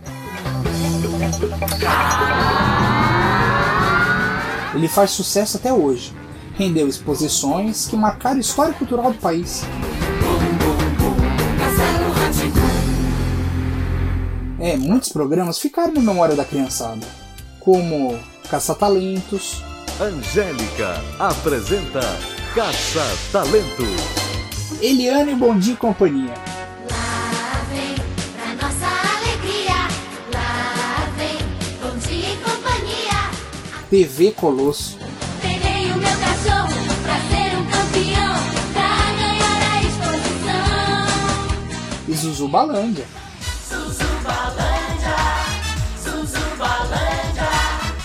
Ele faz sucesso até hoje. Rendeu exposições que marcaram a história cultural do país. É, muitos programas ficaram na memória da criançada, como Caça-Talentos, Angélica apresenta Caça Talento. Eliane Bom e Companhia, Lá vem pra nossa alegria. Lá vem bom dia e companhia. TV Colosso, Peguei o meu cachorro pra ser um campeão. Pra ganhar a exposição. e Zuzubalândia. Zuzubalândia, Zuzubalândia,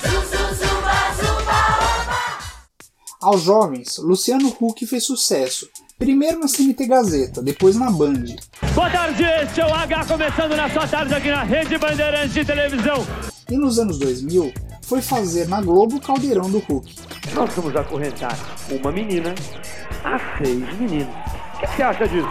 Zuzuzuba, zuba, oba. Aos jovens, Luciano Huck fez sucesso, primeiro na CNT Gazeta, depois na Band. Boa tarde, este é o H começando na sua tarde aqui na Rede Bandeirantes de Televisão. E nos anos 2000, foi fazer na Globo o Caldeirão do Huck. Nós vamos acorrentar uma menina a seis meninos. O que você acha disso?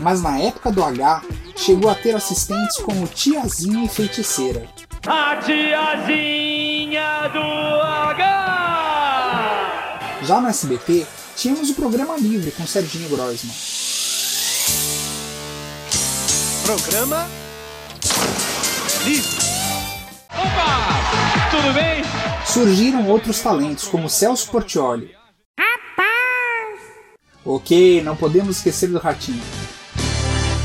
Mas na época do H, chegou a ter assistentes como Tiazinha e Feiticeira. A tiazinha do H! Já no SBT, tínhamos o programa livre com Serginho Groisman. Programa Livre. Opa! Tudo bem? Surgiram outros talentos como Celso Portioli. Ok, não podemos esquecer do Ratinho.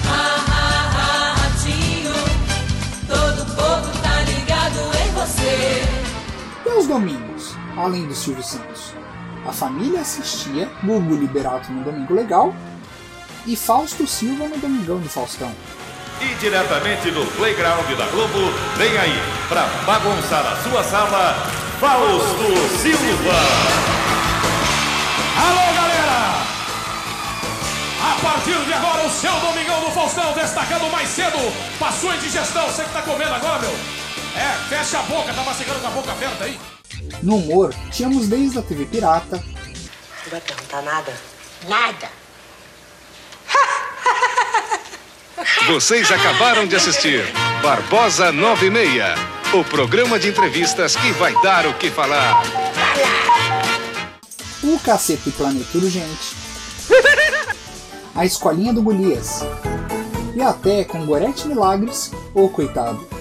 Ratinho, todo povo tá ligado em você. E aos domingos, além do Silvio Santos? A família assistia Gugu Liberato no Domingo Legal e Fausto Silva no Domingão do Faustão. E diretamente do Playground da Globo, vem aí, pra bagunçar a sua sala, Fausto Silva! Alô, galera! A partir de agora, o seu Domingão do Faustão, destacando mais cedo pra sua indigestão. Você que tá comendo agora, meu. É, fecha a boca, tá mastigando com a boca aberta aí. No humor, tínhamos desde a TV Pirata, Não vai perguntar nada? Nada. Vocês acabaram de assistir Barbosa 96, o programa de entrevistas que vai dar o que falar. o Cacete Planeta Urgente, a Escolinha do Golias e até com Gorete Milagres, ou Coitado. Coitado.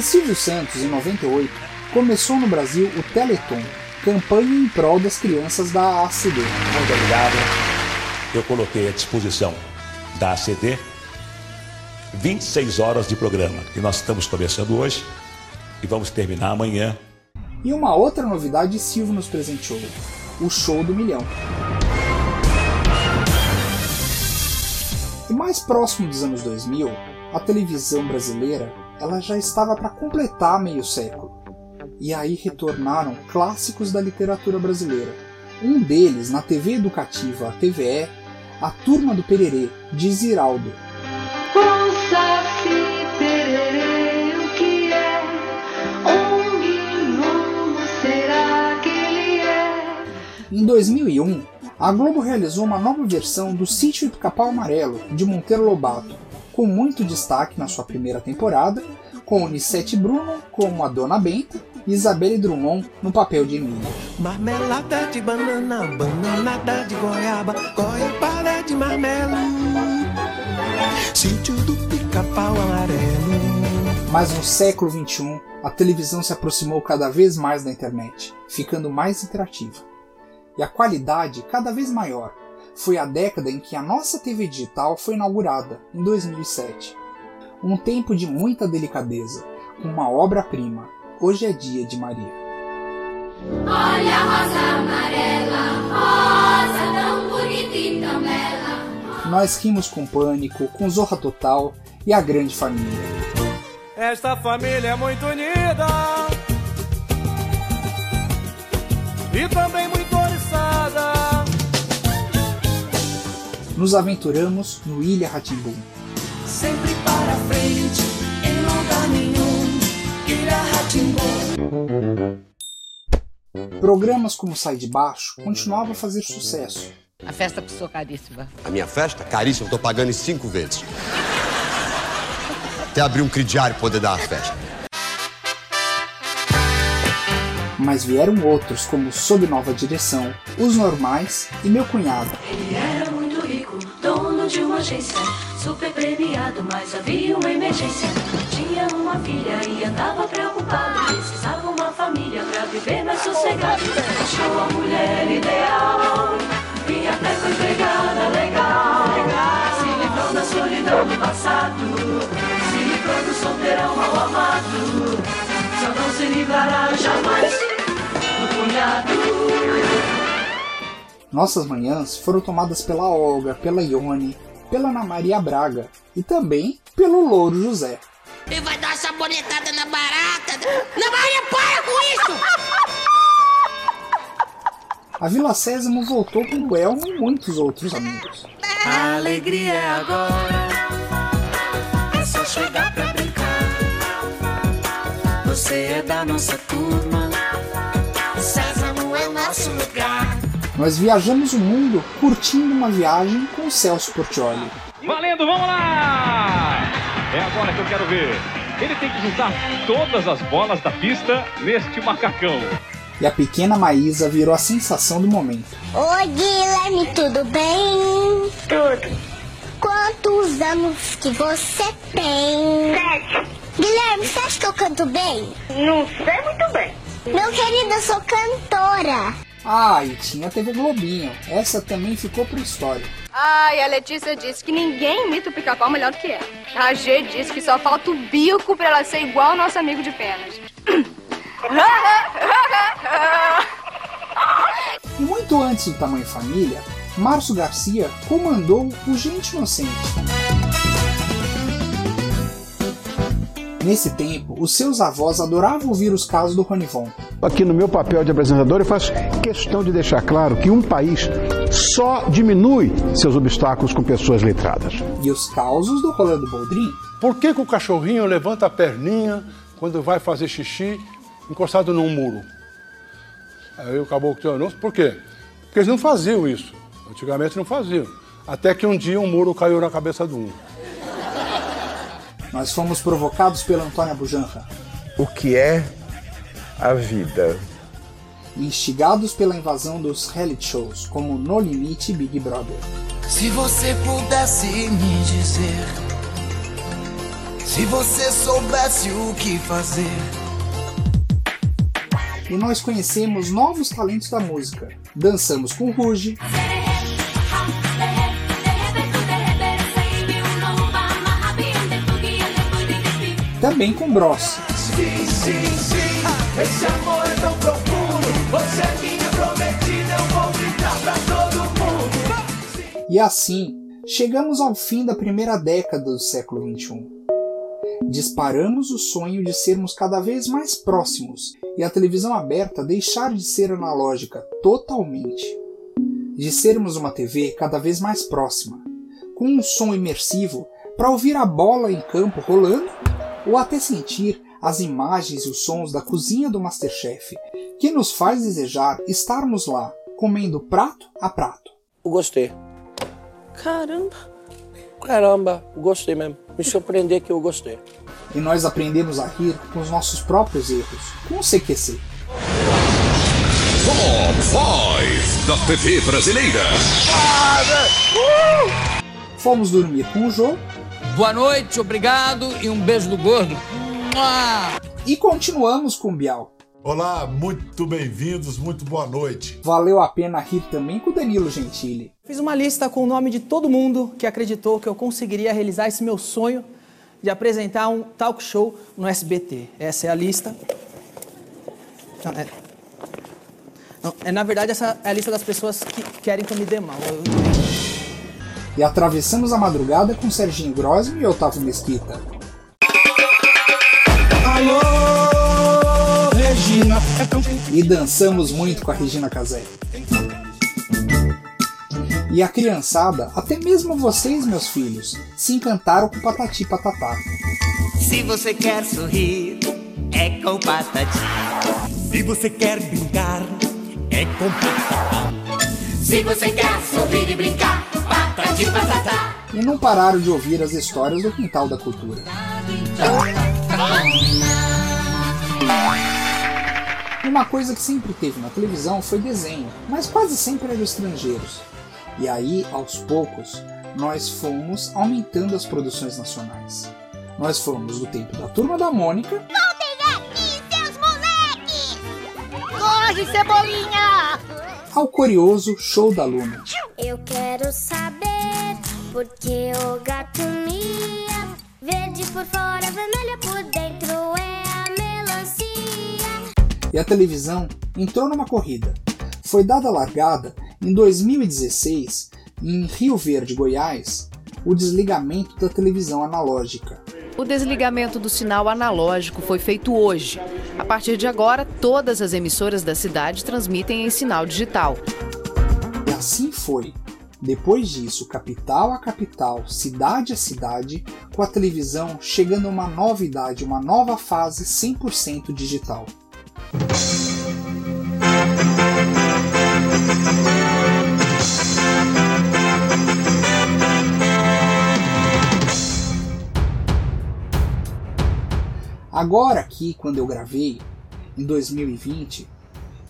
E Silvio Santos, em 98, começou no Brasil o Teleton, campanha em prol das crianças da ACD. Muito obrigado. Eu coloquei à disposição da ACD 26 horas de programa, que nós estamos começando hoje e vamos terminar amanhã. E uma outra novidade Silvio nos presenteou, o Show do Milhão. E mais próximo dos anos 2000, a televisão brasileira ela já estava para completar meio século. E aí retornaram clássicos da literatura brasileira. Um deles na TV educativa, a TVE, A Turma do Pererê, de Ziraldo. Em 2001, a Globo realizou uma nova versão do Sítio do Capão Amarelo, de Monteiro Lobato, com muito destaque na sua primeira temporada, com Nissete Bruno como a Dona Benta e Isabelle Drummond no papel de Emília. Marmelada de banana, bananada de goiaba, goiabada de marmelo. Sítio do pica-pau amarelo. Mas no século XXI, a televisão se aproximou cada vez mais da internet, ficando mais interativa. E a qualidade cada vez maior. Foi a década em que a nossa TV digital foi inaugurada, em 2007. Um tempo de muita delicadeza, com uma obra-prima. Hoje é dia de Maria. Olha a rosa amarela, rosa tão bonita e tão bela. Nós rimos com Pânico, com Zorra Total e a Grande Família. Esta família é muito unida e também muito oriçada. Nos aventuramos no Ilha Ratimbum. Sempre para frente, em lugar nenhum. Ilha Ratimbum. Programas como Sai de Baixo continuavam a fazer sucesso. A festa custou caríssima. A minha festa? Caríssima, eu tô pagando em cinco vezes. Até abrir um crediário pra poder dar a festa. Mas vieram outros, como Sob Nova Direção, Os Normais e Meu Cunhado. Ele de uma agência, super premiado, mas havia uma emergência. Tinha uma filha e andava preocupado, precisava uma família pra viver mais sossegado. Achou a mulher ideal, e até foi empregada legal. Se livrou da solidão do passado, se livrou do solteirão mal amado. Só não se livrará jamais do cunhado. Nossas manhãs foram tomadas pela Olga, pela Ione, pela Ana Maria Braga e também pelo Louro José. Ele vai dar sabonetada na barata. Ana Maria, para com isso! A Vila Sésamo voltou com o Elmo e muitos outros amigos. A alegria é agora. É só chegar pra brincar. Você é da nossa turma. Sésamo é nosso lugar. Nós viajamos o mundo curtindo uma viagem com o Celso Portioli. Valendo, vamos lá! É agora que eu quero ver. Ele tem que juntar todas as bolas da pista neste macacão. E a pequena Maísa virou a sensação do momento. Oi, Guilherme, tudo bem? Tudo. Quantos anos que você tem? Sete. Guilherme, você acha que eu canto bem? Não sei muito bem. Meu querido, eu sou cantora. Ah, e tinha TV Globinho. Essa também ficou pra história. Ai, a Letícia disse que ninguém imita o pica-pau melhor do que ela. A G disse que só falta o bico pra ela ser igual ao nosso amigo de penas. E muito antes do Tamanho Família, Márcio Garcia comandou o Gente Inocente. Nesse tempo, os seus avós adoravam ouvir os casos do Ronivon. Aqui no meu papel de apresentador, eu faço questão de deixar claro que um país só diminui seus obstáculos com pessoas letradas. E os causos do Rolando Boldrin. Por que, que o cachorrinho levanta a perninha quando vai fazer xixi encostado num muro? Aí o caboclo disse, por quê? Porque eles não faziam isso. Antigamente não faziam. Até que um dia um muro caiu na cabeça de um. Nós fomos provocados pela Antônia Bujanra. O que é a vida? Instigados pela invasão dos reality shows, como No Limite e Big Brother. Se você pudesse me dizer, se você soubesse o que fazer. E nós conhecemos novos talentos da música. Dançamos com Ruge. Também com Bros. Sim, sim, sim, esse amor é tão profundo. Você é minha prometida, eu vou gritar pra todo mundo. E assim, chegamos ao fim da primeira década do século XXI. Disparamos o sonho de sermos cada vez mais próximos e a televisão aberta deixar de ser analógica totalmente. De sermos uma TV cada vez mais próxima, com um som imersivo para ouvir a bola em campo rolando ou até sentir as imagens e os sons da cozinha do Masterchef, que nos faz desejar estarmos lá, comendo prato a prato. Gostei. Caramba. Caramba, gostei mesmo. Me surpreender que eu gostei. E nós aprendemos a rir com os nossos próprios erros, com o CQC. Top 5 da TV brasileira. Fomos dormir com o Jô. Boa noite, obrigado e um beijo do gordo. E continuamos com o Bial. Olá, muito bem-vindos, muito boa noite. Valeu a pena rir também com o Danilo Gentili. Fiz uma lista com o nome de todo mundo que acreditou que eu conseguiria realizar esse meu sonho de apresentar um talk show no SBT. Essa é a lista. Não, é... Não, é na verdade essa é a lista das pessoas que querem que eu me dê mal. Eu... E atravessamos a madrugada com Serginho Grosme e Otávio Mesquita. Alô, Regina. E dançamos muito com a Regina Casé. E a criançada, até mesmo vocês, meus filhos, se encantaram com Patati Patatá. Se você quer sorrir, é com patati. Se você quer brincar, é com patatá. Se você quer sorrir e brincar, patati patatá. E não pararam de ouvir as histórias do quintal da cultura. Uma coisa que sempre teve na televisão foi desenho, mas quase sempre eram estrangeiros. E aí, aos poucos, nós fomos aumentando as produções nacionais. Nós fomos do tempo da Turma da Mônica. Voltem aqui, seus moleques! Corre, cebolinha! Ao curioso Show da Luna. Eu quero saber por que o gato mia. Verde por fora, vermelha por dentro é a melancia. E a televisão entrou numa corrida. Foi dada a largada em 2016, em Rio Verde, Goiás, o desligamento da televisão analógica. O desligamento do sinal analógico foi feito hoje. A partir de agora, todas as emissoras da cidade transmitem em sinal digital. E assim foi. Depois disso, capital a capital, cidade a cidade, com a televisão chegando a uma nova idade, uma nova fase 100% digital. Agora aqui, quando eu gravei, em 2020,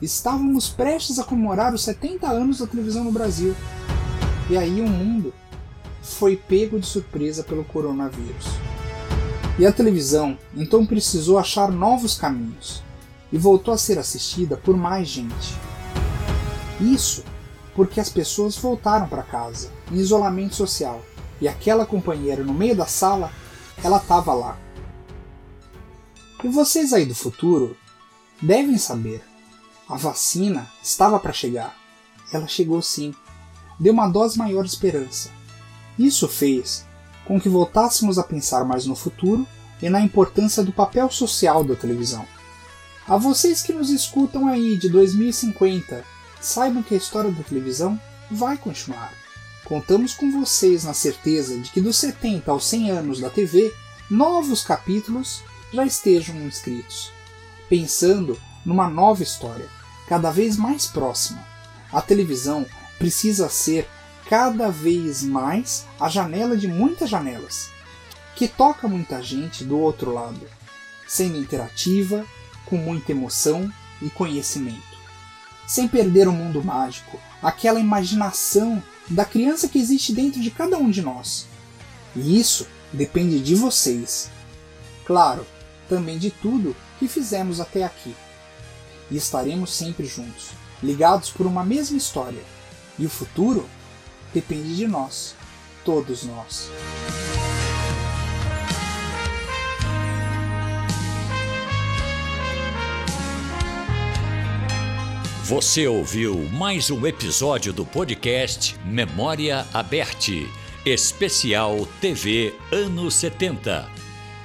estávamos prestes a comemorar os 70 anos da televisão no Brasil. E aí o mundo foi pego de surpresa pelo coronavírus. E a televisão então precisou achar novos caminhos e voltou a ser assistida por mais gente. Isso porque as pessoas voltaram para casa, em isolamento social, e aquela companheira no meio da sala, ela estava lá. E vocês aí do futuro devem saber, a vacina estava para chegar. Ela chegou sim. Deu uma dose maior de esperança. Isso fez com que voltássemos a pensar mais no futuro e na importância do papel social da televisão. A vocês que nos escutam aí de 2050, saibam que a história da televisão vai continuar. Contamos com vocês na certeza de que dos 70 aos 100 anos da TV, novos capítulos já estejam inscritos, pensando numa nova história, cada vez mais próxima. A televisão precisa ser cada vez mais a janela de muitas janelas, que toca muita gente do outro lado, sendo interativa, com muita emoção e conhecimento. Sem perder o mundo mágico, aquela imaginação da criança que existe dentro de cada um de nós. E isso depende de vocês. Claro, também de tudo que fizemos até aqui. E estaremos sempre juntos, ligados por uma mesma história. E o futuro depende de nós, todos nós. Você ouviu mais um episódio do podcast Memória Aberte, especial TV anos 70.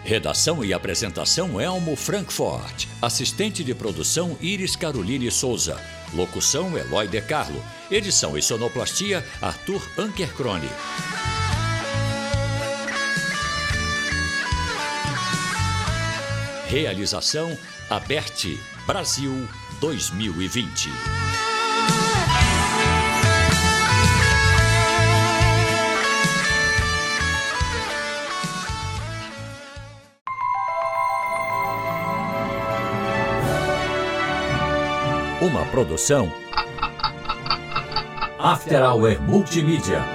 Redação e apresentação Elmo Frankfurt. Assistente de produção Iris Caroline Souza. Locução Eloy De Carlo. Edição e sonoplastia Arthur Ankercrone. Realização Aberte Brasil 2020. Uma produção After Hour Multimídia.